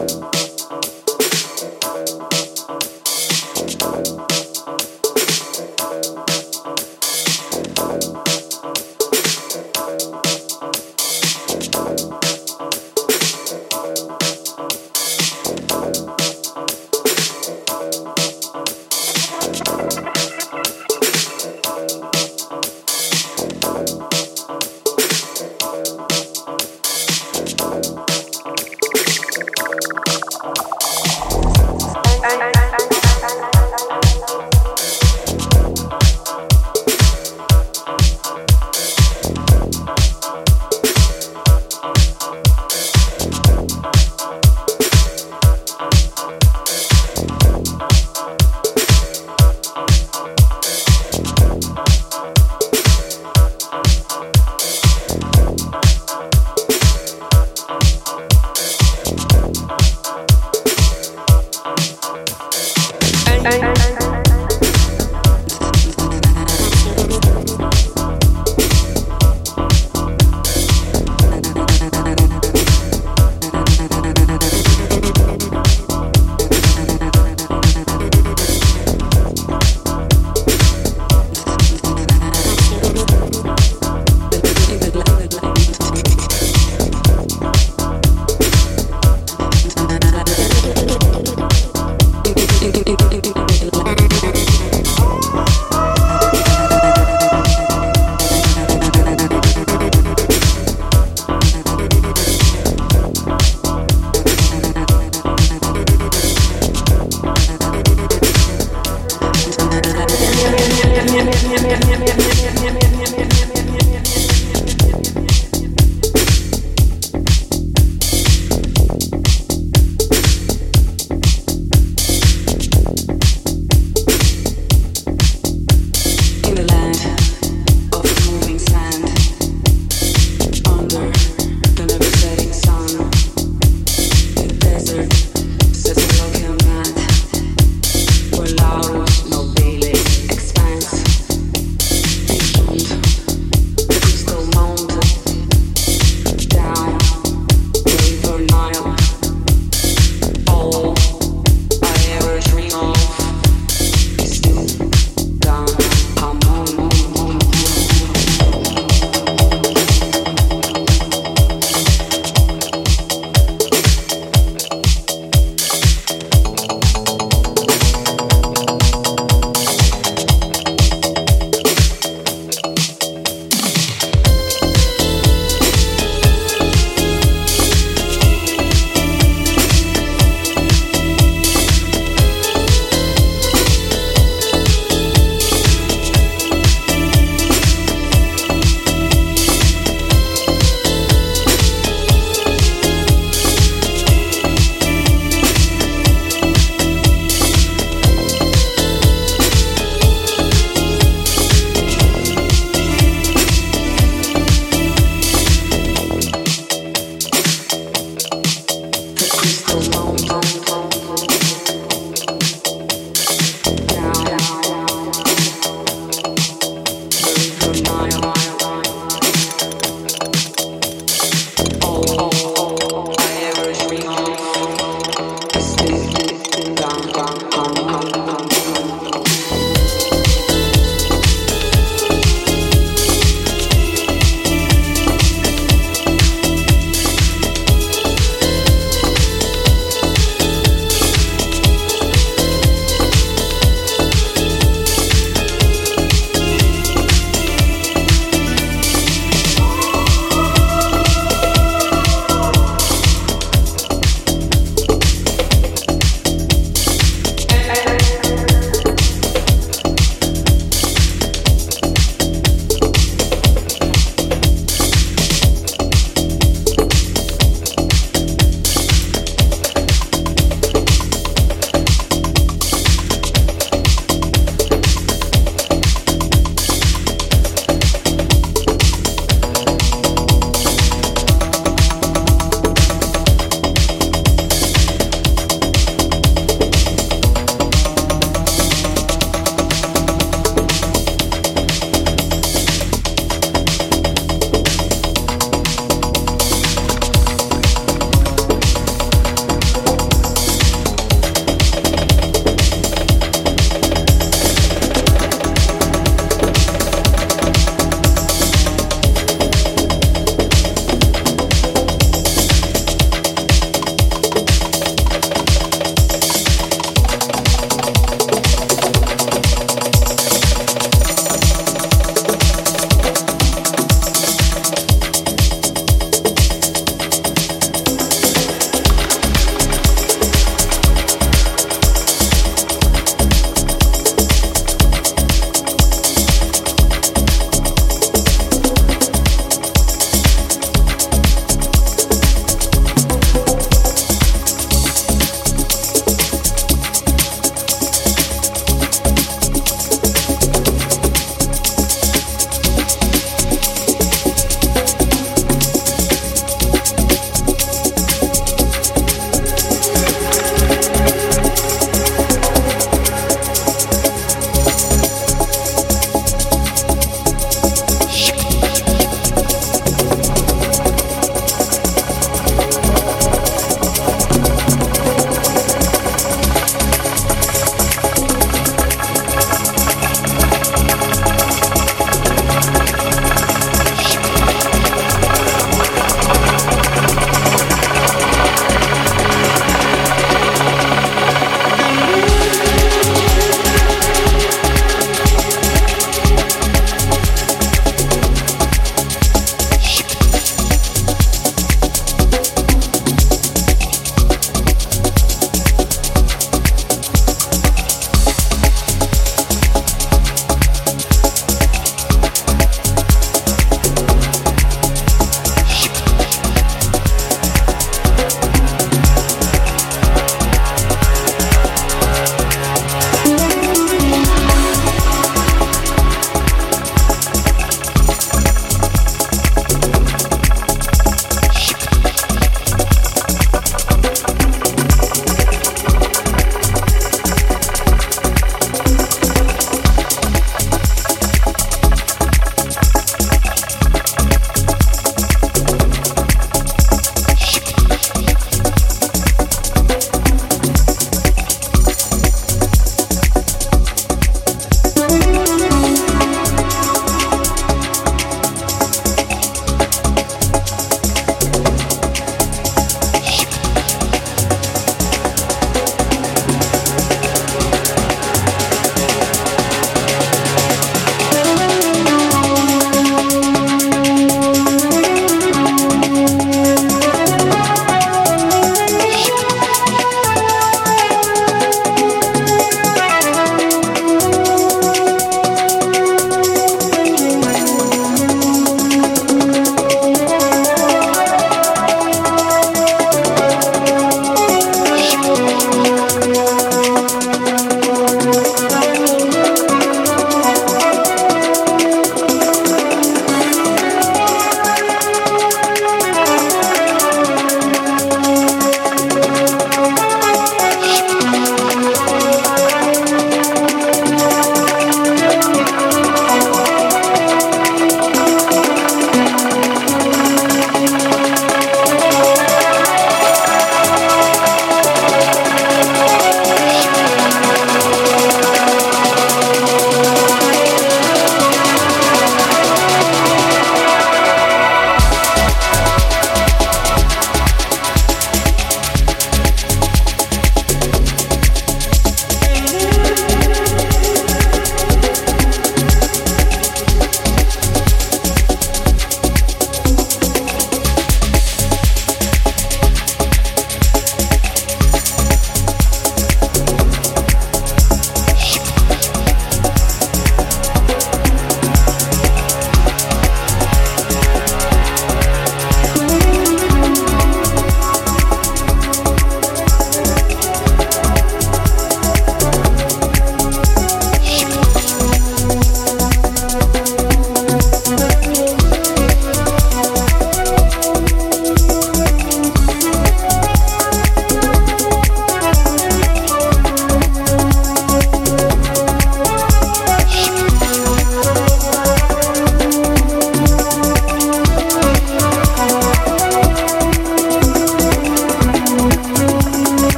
Bye.